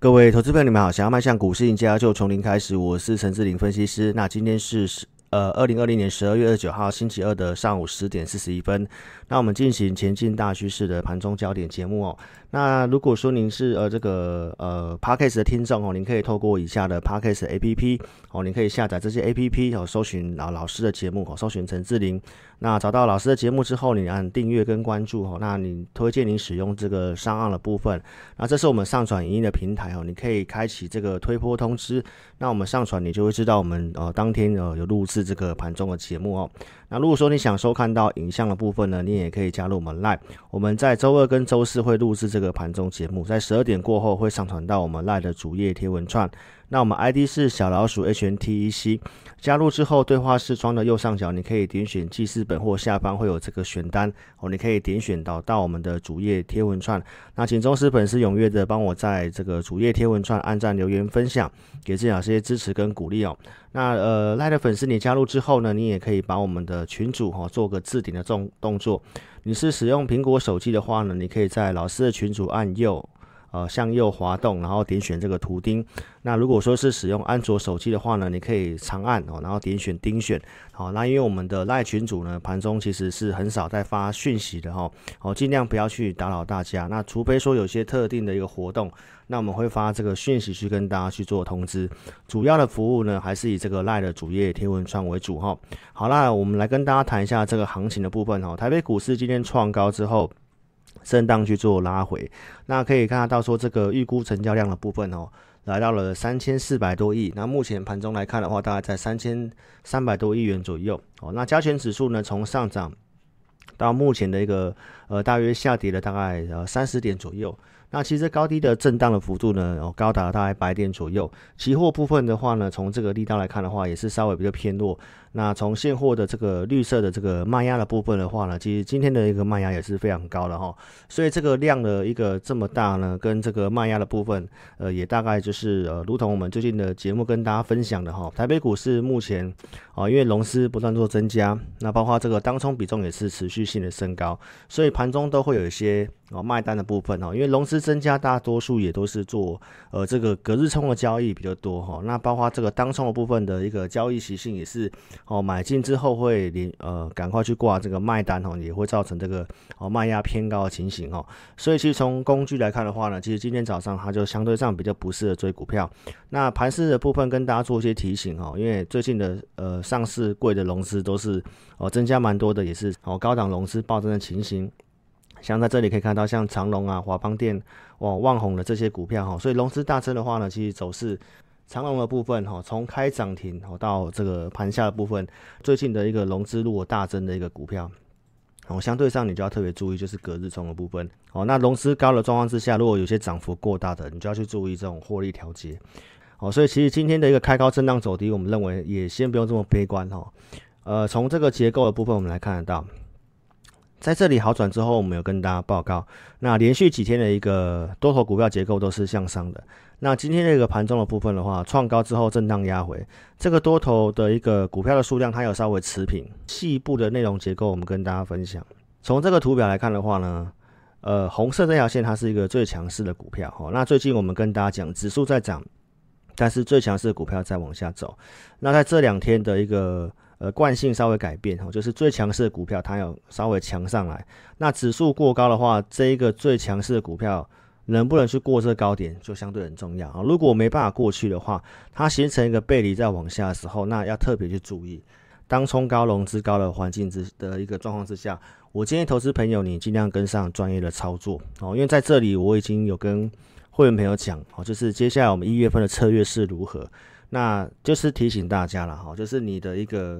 各位投资朋友，你们好！想要迈向股市赢家，就从零开始。我是陈志玲分析师。那今天是十呃二零二零年十二月二十九号星期二的上午十点四十一分。那我们进行前进大趋势的盘中焦点节目哦。那如果说您是呃这个呃 Parkes 的听众哦，您可以透过以下的 Parkes A P P 哦，您可以下载这些 A P P 哦，搜寻老老师的节目哦，搜寻陈志玲。那找到老师的节目之后，你按订阅跟关注哦。那你推荐您使用这个上岸的部分。那这是我们上传影音的平台哦，你可以开启这个推播通知。那我们上传，你就会知道我们呃当天呃有录制这个盘中的节目哦。那如果说你想收看到影像的部分呢，你也可以加入我们 Live。我们在周二跟周四会录制这这个盘中节目，在十二点过后会上传到我们赖的主页贴文串。那我们 ID 是小老鼠 H N T E C，加入之后对话视窗的右上角，你可以点选记事本或下方会有这个选单哦，你可以点选到到我们的主页贴文串。那请忠实粉丝踊跃的帮我在这个主页贴文串按赞、留言、分享，给自己老师些支持跟鼓励哦。那呃赖的粉丝你加入之后呢，你也可以把我们的群主哈做个置顶的动动作。你是使用苹果手机的话呢，你可以在老师的群主按右。呃，向右滑动，然后点选这个图钉。那如果说是使用安卓手机的话呢，你可以长按哦，然后点选钉选。好，那因为我们的赖群主呢，盘中其实是很少在发讯息的哈。好，尽量不要去打扰大家。那除非说有些特定的一个活动，那我们会发这个讯息去跟大家去做通知。主要的服务呢，还是以这个赖的主页贴文串为主哈。好，那我们来跟大家谈一下这个行情的部分哈。台北股市今天创高之后。震荡去做拉回，那可以看得到说这个预估成交量的部分哦，来到了三千四百多亿。那目前盘中来看的话，大概在三千三百多亿元左右哦。那加权指数呢，从上涨到目前的一个呃，大约下跌了大概呃三十点左右。那其实高低的震荡的幅度呢，哦，高达大概百点左右。期货部分的话呢，从这个力道来看的话，也是稍微比较偏弱。那从现货的这个绿色的这个卖压的部分的话呢，其实今天的一个卖压也是非常高的哈。所以这个量的一个这么大呢，跟这个卖压的部分，呃，也大概就是呃，如同我们最近的节目跟大家分享的哈，台北股市目前啊，因为龙资不断做增加，那包括这个当冲比重也是持续性的升高，所以盘中都会有一些。哦，卖单的部分哦，因为融资增加，大多数也都是做呃这个隔日冲的交易比较多哈。那包括这个当冲的部分的一个交易习性也是哦，买进之后会连呃赶快去挂这个卖单哦，也会造成这个哦卖压偏高的情形哦。所以其实从工具来看的话呢，其实今天早上它就相对上比较不适合追股票。那盘市的部分跟大家做一些提醒哦，因为最近的呃上市贵的融资都是哦增加蛮多的，也是哦高档融资暴增的情形。像在这里可以看到，像长隆啊、华邦电、哇、旺宏的这些股票哈，所以融资大增的话呢，其实走势长隆的部分哈，从开涨停哦到这个盘下的部分，最近的一个融资如果大增的一个股票，哦，相对上你就要特别注意，就是隔日冲的部分哦。那融资高的状况之下，如果有些涨幅过大的，你就要去注意这种获利调节哦。所以其实今天的一个开高震荡走低，我们认为也先不用这么悲观哈。呃，从这个结构的部分，我们来看得到。在这里好转之后，我们有跟大家报告，那连续几天的一个多头股票结构都是向上的。那今天这个盘中的部分的话，创高之后震荡压回，这个多头的一个股票的数量它有稍微持平。细部的内容结构，我们跟大家分享。从这个图表来看的话呢，呃，红色这条线它是一个最强势的股票哈。那最近我们跟大家讲，指数在涨，但是最强势的股票在往下走。那在这两天的一个。呃，惯性稍微改变哈，就是最强势的股票它有稍微强上来。那指数过高的话，这一个最强势的股票能不能去过这个高点，就相对很重要啊。如果没办法过去的话，它形成一个背离在往下的时候，那要特别去注意。当冲高、融资高的环境之的一个状况之下，我建议投资朋友你尽量跟上专业的操作哦，因为在这里我已经有跟会员朋友讲哦，就是接下来我们一月份的策略是如何。那就是提醒大家了哈，就是你的一个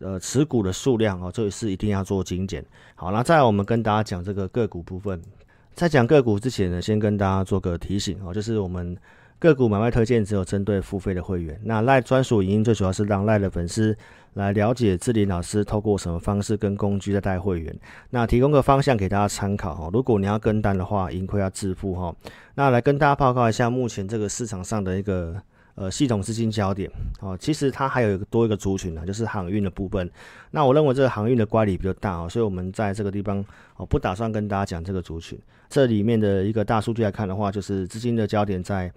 呃持股的数量哦，这也是一定要做精简。好，那再我们跟大家讲这个个股部分，在讲个股之前呢，先跟大家做个提醒哦，就是我们个股买卖推荐只有针对付费的会员。那赖专属影音最主要是让赖的粉丝来了解志林老师透过什么方式跟工具在带会员，那提供个方向给大家参考哈。如果你要跟单的话，盈亏要自负哈。那来跟大家报告一下目前这个市场上的一个。呃系统资金焦点哦，其实它还有一个多一个族群呢，就是航运的部分。那我认为这个航运的乖离比较大哦，所以我们在这个地方哦不打算跟大家讲这个族群。这里面的一个大数据来看的话，就是资金的焦点在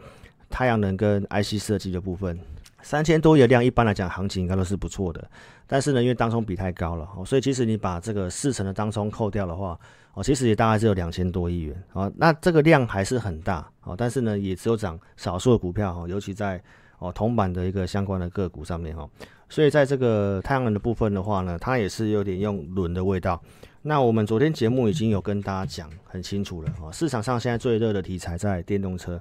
太阳能跟 IC 设计的部分。三千多亿的量，一般来讲行情应该都是不错的。但是呢，因为当冲比太高了，所以其实你把这个四成的当冲扣掉的话，哦，其实也大概只有两千多亿元。啊，那这个量还是很大。哦，但是呢，也只有涨少数的股票。哈，尤其在哦铜板的一个相关的个股上面。哈，所以在这个太阳能的部分的话呢，它也是有点用轮的味道。那我们昨天节目已经有跟大家讲很清楚了。哦，市场上现在最热的题材在电动车。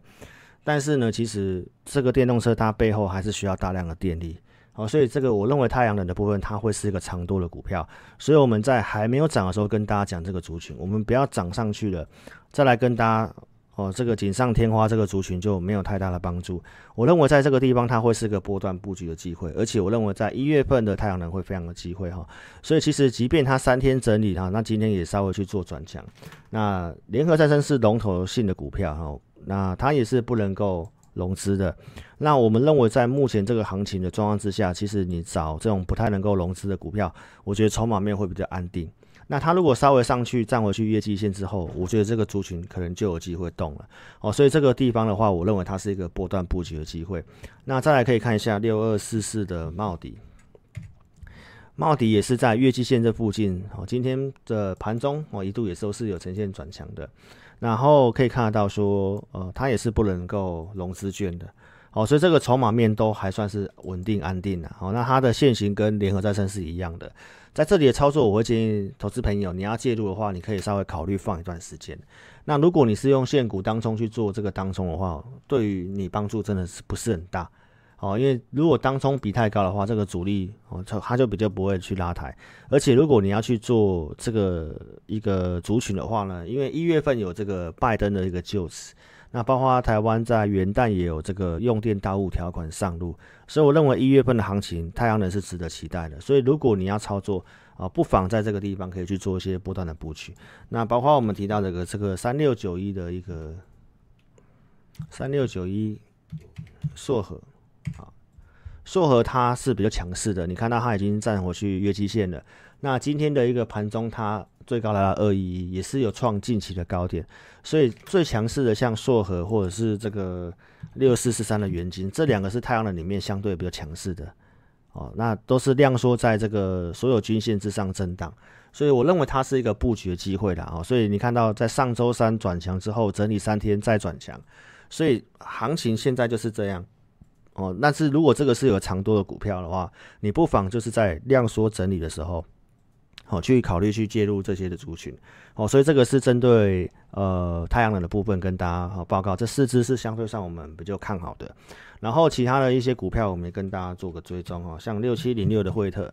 但是呢，其实这个电动车它背后还是需要大量的电力，好，所以这个我认为太阳能的部分它会是一个长多的股票，所以我们在还没有涨的时候跟大家讲这个族群，我们不要涨上去了再来跟大家哦，这个锦上添花这个族群就没有太大的帮助。我认为在这个地方它会是个波段布局的机会，而且我认为在一月份的太阳能会非常的机会哈，所以其实即便它三天整理哈，那今天也稍微去做转强。那联合再生是龙头性的股票哈。那它也是不能够融资的。那我们认为，在目前这个行情的状况之下，其实你找这种不太能够融资的股票，我觉得筹码面会比较安定。那它如果稍微上去站回去月季线之后，我觉得这个族群可能就有机会动了。哦，所以这个地方的话，我认为它是一个波段布局的机会。那再来可以看一下六二四四的帽底，帽底也是在月季线这附近。哦，今天的盘中哦一度也都是有呈现转强的。然后可以看得到说，呃，它也是不能够融资券的，哦，所以这个筹码面都还算是稳定安定的，哦，那它的现形跟联合再生是一样的，在这里的操作，我会建议投资朋友，你要介入的话，你可以稍微考虑放一段时间。那如果你是用现股当中去做这个当中的话，对于你帮助真的是不是很大。哦，因为如果当冲比太高的话，这个主力哦，它它就比较不会去拉抬。而且如果你要去做这个一个族群的话呢，因为一月份有这个拜登的一个就职，那包括台湾在元旦也有这个用电大物条款上路，所以我认为一月份的行情太阳能是值得期待的。所以如果你要操作啊，不妨在这个地方可以去做一些波段的布局。那包括我们提到这个这个三六九一的一个三六九一硕和。硕和它是比较强势的，你看到它已经站回去月季线了。那今天的一个盘中，它最高来到二一一，也是有创近期的高点。所以最强势的像硕和或者是这个六四四三的元金，这两个是太阳能里面相对比较强势的。哦，那都是量缩在这个所有均线之上震荡，所以我认为它是一个布局的机会的啊。所以你看到在上周三转强之后整理三天再转强，所以行情现在就是这样。哦，但是如果这个是有长多的股票的话，你不妨就是在量缩整理的时候，好去考虑去介入这些的族群。哦，所以这个是针对呃太阳能的部分跟大家好报告，这四只是相对上我们比较看好的。然后其他的一些股票，我们也跟大家做个追踪哦，像六七零六的惠特，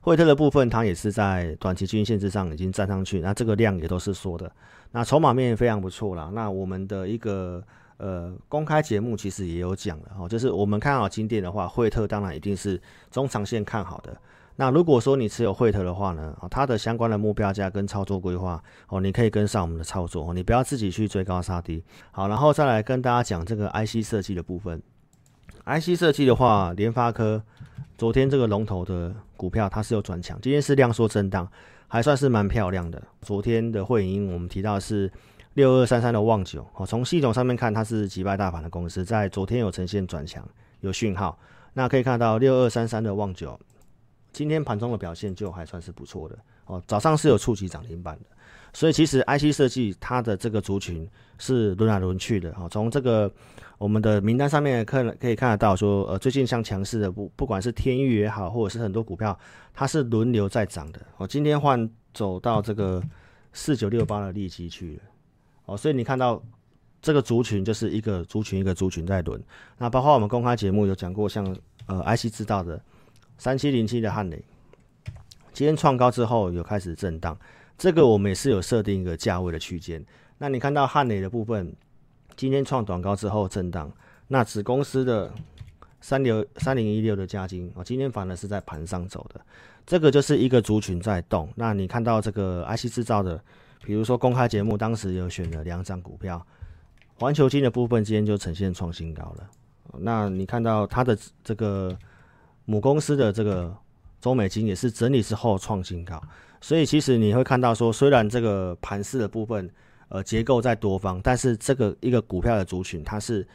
惠特的部分它也是在短期均线之上已经站上去，那这个量也都是缩的，那筹码面非常不错啦。那我们的一个。呃，公开节目其实也有讲了哦，就是我们看好金店的话，惠特当然一定是中长线看好的。那如果说你持有惠特的话呢，它的相关的目标价跟操作规划哦，你可以跟上我们的操作，你不要自己去追高杀低。好，然后再来跟大家讲这个 IC 设计的部分。IC 设计的话，联发科昨天这个龙头的股票它是有转强，今天是量缩震荡，还算是蛮漂亮的。昨天的会议我们提到是。六二三三的旺九，哦，从系统上面看，它是击败大盘的公司，在昨天有呈现转强，有讯号。那可以看到六二三三的旺九，今天盘中的表现就还算是不错的哦。早上是有触及涨停板的，所以其实 IC 设计它的这个族群是轮来轮去的哦。从这个我们的名单上面看可以看得到，说呃最近像强势的不不管是天域也好，或者是很多股票，它是轮流在涨的哦。今天换走到这个四九六八的利基去了。哦，所以你看到这个族群就是一个族群一个族群在轮，那包括我们公开节目有讲过，像呃 IC 制造的三七零七的汉雷，今天创高之后有开始震荡，这个我们也是有设定一个价位的区间。那你看到汉雷的部分，今天创短高之后震荡，那子公司的三六三零一六的加金啊，今天反而是在盘上走的，这个就是一个族群在动。那你看到这个 IC 制造的。比如说公开节目，当时有选了两张股票，环球金的部分今天就呈现创新高了。那你看到它的这个母公司的这个中美金也是整理之后创新高，所以其实你会看到说，虽然这个盘势的部分呃结构在多方，但是这个一个股票的族群它是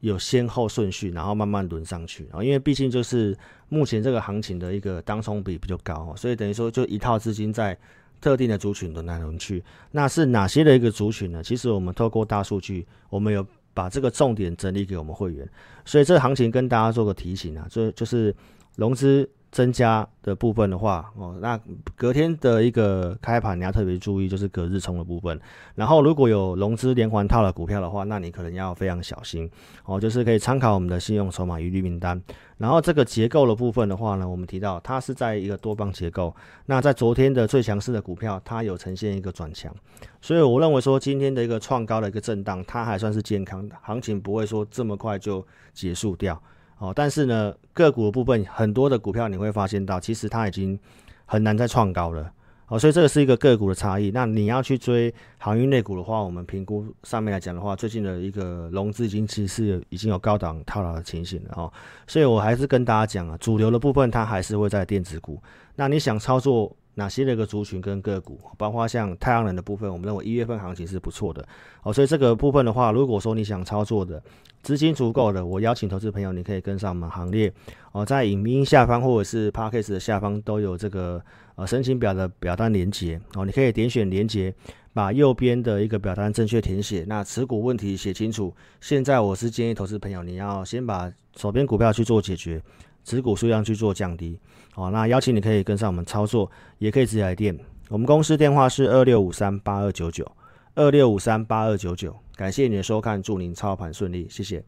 有先后顺序，然后慢慢轮上去啊，因为毕竟就是目前这个行情的一个当冲比比较高，所以等于说就一套资金在。特定的族群的来轮去，那是哪些的一个族群呢？其实我们透过大数据，我们有把这个重点整理给我们会员，所以这个行情跟大家做个提醒啊，就就是融资。增加的部分的话，哦，那隔天的一个开盘你要特别注意，就是隔日冲的部分。然后如果有融资连环套的股票的话，那你可能要非常小心哦，就是可以参考我们的信用筹码余率名单。然后这个结构的部分的话呢，我们提到它是在一个多方结构。那在昨天的最强势的股票，它有呈现一个转强，所以我认为说今天的一个创高的一个震荡，它还算是健康的，行情不会说这么快就结束掉。哦，但是呢，个股的部分很多的股票你会发现到，其实它已经很难再创高了。哦，所以这个是一个个股的差异。那你要去追航运类股的话，我们评估上面来讲的话，最近的一个融资已经其实是已经有高档套牢的情形了哦。所以我还是跟大家讲啊，主流的部分它还是会在电子股。那你想操作？哪些的一个族群跟个股，包括像太阳能的部分，我们认为一月份行情是不错的哦。所以这个部分的话，如果说你想操作的资金足够的，我邀请投资朋友，你可以跟上我们行列哦。在影音下方或者是 p a c k a g e 的下方都有这个呃申请表的表单连接哦，你可以点选连接，把右边的一个表单正确填写，那持股问题写清楚。现在我是建议投资朋友，你要先把手边股票去做解决。持股数量去做降低，好，那邀请你可以跟上我们操作，也可以直接来电。我们公司电话是二六五三八二九九二六五三八二九九。感谢你的收看，祝您操盘顺利，谢谢。